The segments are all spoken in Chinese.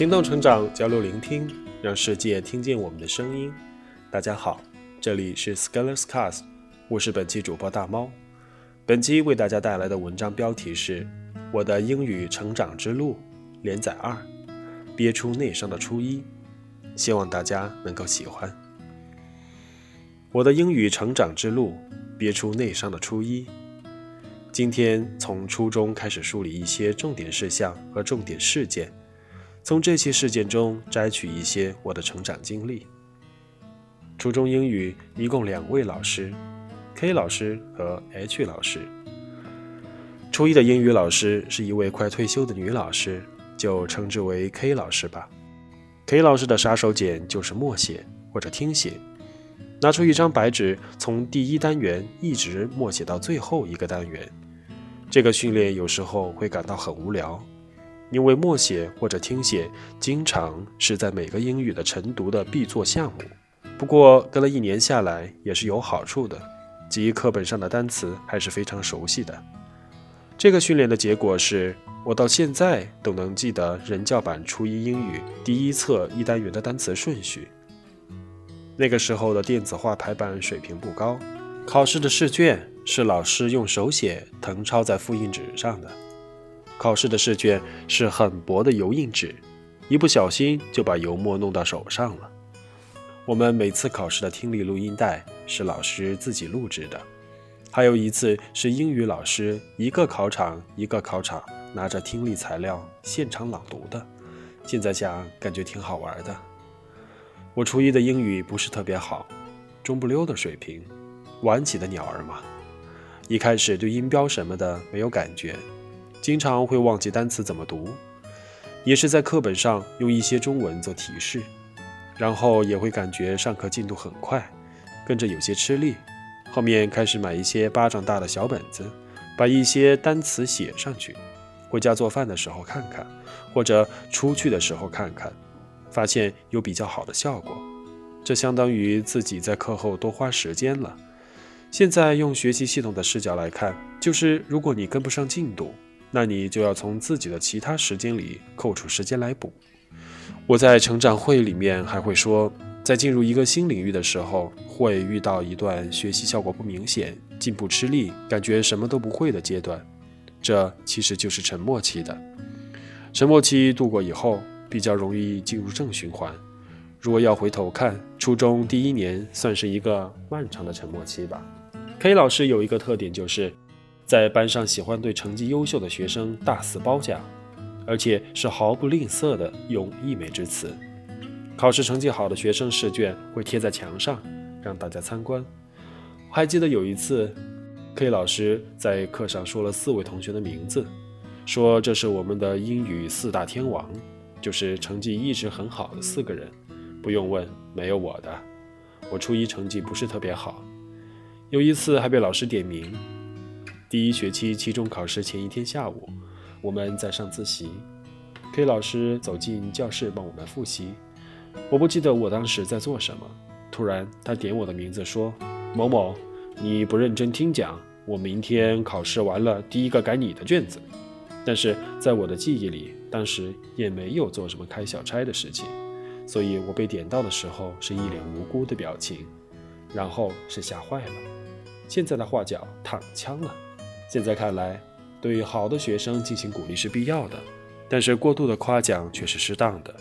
行动成长，交流聆听，让世界听见我们的声音。大家好，这里是 Scholars Cast，我是本期主播大猫。本期为大家带来的文章标题是《我的英语成长之路》，连载二，憋出内伤的初一。希望大家能够喜欢。我的英语成长之路，憋出内伤的初一。今天从初中开始梳理一些重点事项和重点事件。从这些事件中摘取一些我的成长经历。初中英语一共两位老师，K 老师和 H 老师。初一的英语老师是一位快退休的女老师，就称之为 K 老师吧。K 老师的杀手锏就是默写或者听写，拿出一张白纸，从第一单元一直默写到最后一个单元。这个训练有时候会感到很无聊。因为默写或者听写经常是在每个英语的晨读的必做项目，不过跟了一年下来也是有好处的，即课本上的单词还是非常熟悉的。这个训练的结果是我到现在都能记得人教版初一英语第一册一单元的单词顺序。那个时候的电子化排版水平不高，考试的试卷是老师用手写誊抄在复印纸上的。考试的试卷是很薄的油印纸，一不小心就把油墨弄到手上了。我们每次考试的听力录音带是老师自己录制的，还有一次是英语老师一个考场一个考场拿着听力材料现场朗读的。现在想感觉挺好玩的。我初一的英语不是特别好，中不溜的水平，晚起的鸟儿嘛。一开始对音标什么的没有感觉。经常会忘记单词怎么读，也是在课本上用一些中文做提示，然后也会感觉上课进度很快，跟着有些吃力。后面开始买一些巴掌大的小本子，把一些单词写上去，回家做饭的时候看看，或者出去的时候看看，发现有比较好的效果。这相当于自己在课后多花时间了。现在用学习系统的视角来看，就是如果你跟不上进度。那你就要从自己的其他时间里扣除时间来补。我在成长会里面还会说，在进入一个新领域的时候，会遇到一段学习效果不明显、进步吃力、感觉什么都不会的阶段，这其实就是沉默期的。沉默期度过以后，比较容易进入正循环。如果要回头看，初中第一年算是一个漫长的沉默期吧。K 老师有一个特点就是。在班上喜欢对成绩优秀的学生大肆褒奖，而且是毫不吝啬的用溢美之词。考试成绩好的学生试卷会贴在墙上，让大家参观。我还记得有一次，K 老师在课上说了四位同学的名字，说这是我们的英语四大天王，就是成绩一直很好的四个人。不用问，没有我的。我初一成绩不是特别好，有一次还被老师点名。第一学期期中考试前一天下午，我们在上自习，K 老师走进教室帮我们复习。我不记得我当时在做什么，突然他点我的名字说：“某某，你不认真听讲，我明天考试完了第一个改你的卷子。”但是在我的记忆里，当时也没有做什么开小差的事情，所以我被点到的时候是一脸无辜的表情，然后是吓坏了。现在的话叫躺枪了。现在看来，对好的学生进行鼓励是必要的，但是过度的夸奖却是适当的。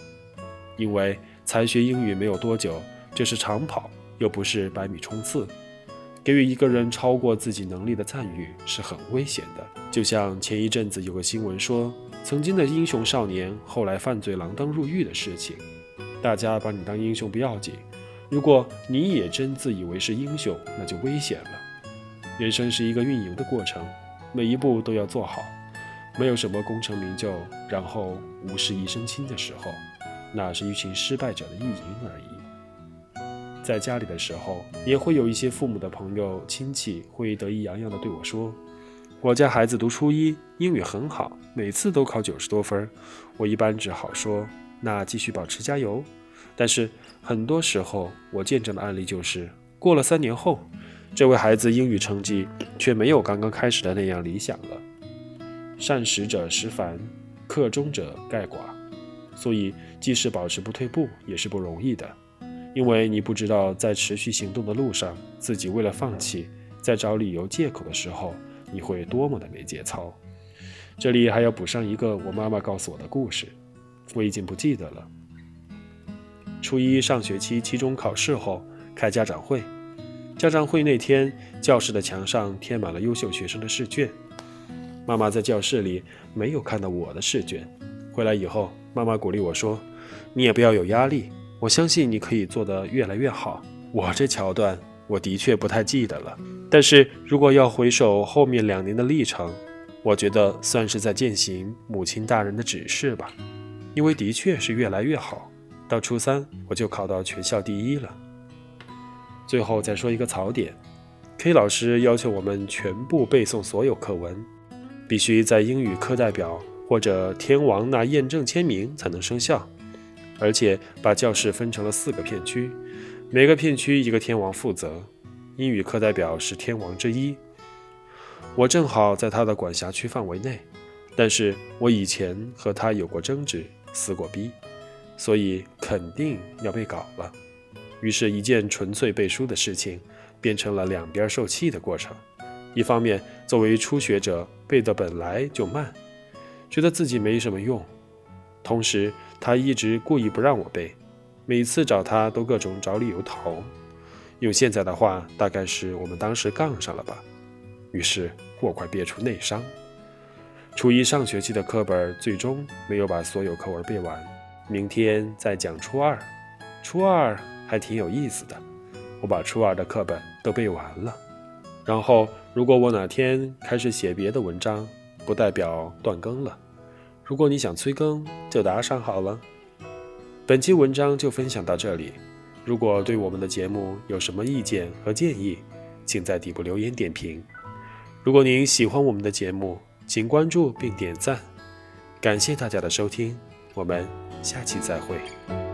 因为才学英语没有多久，这是长跑，又不是百米冲刺。给予一个人超过自己能力的赞誉是很危险的。就像前一阵子有个新闻说，曾经的英雄少年后来犯罪锒铛入狱的事情。大家把你当英雄不要紧，如果你也真自以为是英雄，那就危险了。人生是一个运营的过程，每一步都要做好，没有什么功成名就，然后无事一身轻的时候，那是一群失败者的意淫而已。在家里的时候，也会有一些父母的朋友、亲戚会得意洋洋地对我说：“我家孩子读初一，英语很好，每次都考九十多分。”我一般只好说：“那继续保持加油。”但是很多时候，我见证的案例就是，过了三年后。这位孩子英语成绩却没有刚刚开始的那样理想了。善始者时繁，克中者盖寡。所以即使保持不退步也是不容易的，因为你不知道在持续行动的路上，自己为了放弃，在找理由借口的时候，你会多么的没节操。这里还要补上一个我妈妈告诉我的故事，我已经不记得了。初一上学期期中考试后开家长会，家长会那天，教室的墙上贴满了优秀学生的试卷。妈妈在教室里没有看到我的试卷，回来以后，妈妈鼓励我说：“你也不要有压力，我相信你可以做得越来越好。”我这桥段我的确不太记得了，但是如果要回首后面两年的历程，我觉得算是在践行母亲大人的指示吧，因为的确是越来越好。到初三我就考到全校第一了。最后再说一个槽点，K 老师要求我们全部背诵所有课文。必须在英语课代表或者天王那验证签名才能生效，而且把教室分成了四个片区，每个片区一个天王负责。英语课代表是天王之一，我正好在他的管辖区范围内，但是我以前和他有过争执，撕过逼，所以肯定要被搞了。于是，一件纯粹背书的事情，变成了两边受气的过程。一方面，作为初学者，背的本来就慢，觉得自己没什么用；同时，他一直故意不让我背，每次找他都各种找理由逃。用现在的话，大概是我们当时杠上了吧。于是我快憋出内伤。初一上学期的课本最终没有把所有课文背完，明天再讲初二。初二还挺有意思的，我把初二的课本都背完了。然后，如果我哪天开始写别的文章，不代表断更了。如果你想催更，就打赏好了。本期文章就分享到这里。如果对我们的节目有什么意见和建议，请在底部留言点评。如果您喜欢我们的节目，请关注并点赞。感谢大家的收听，我们下期再会。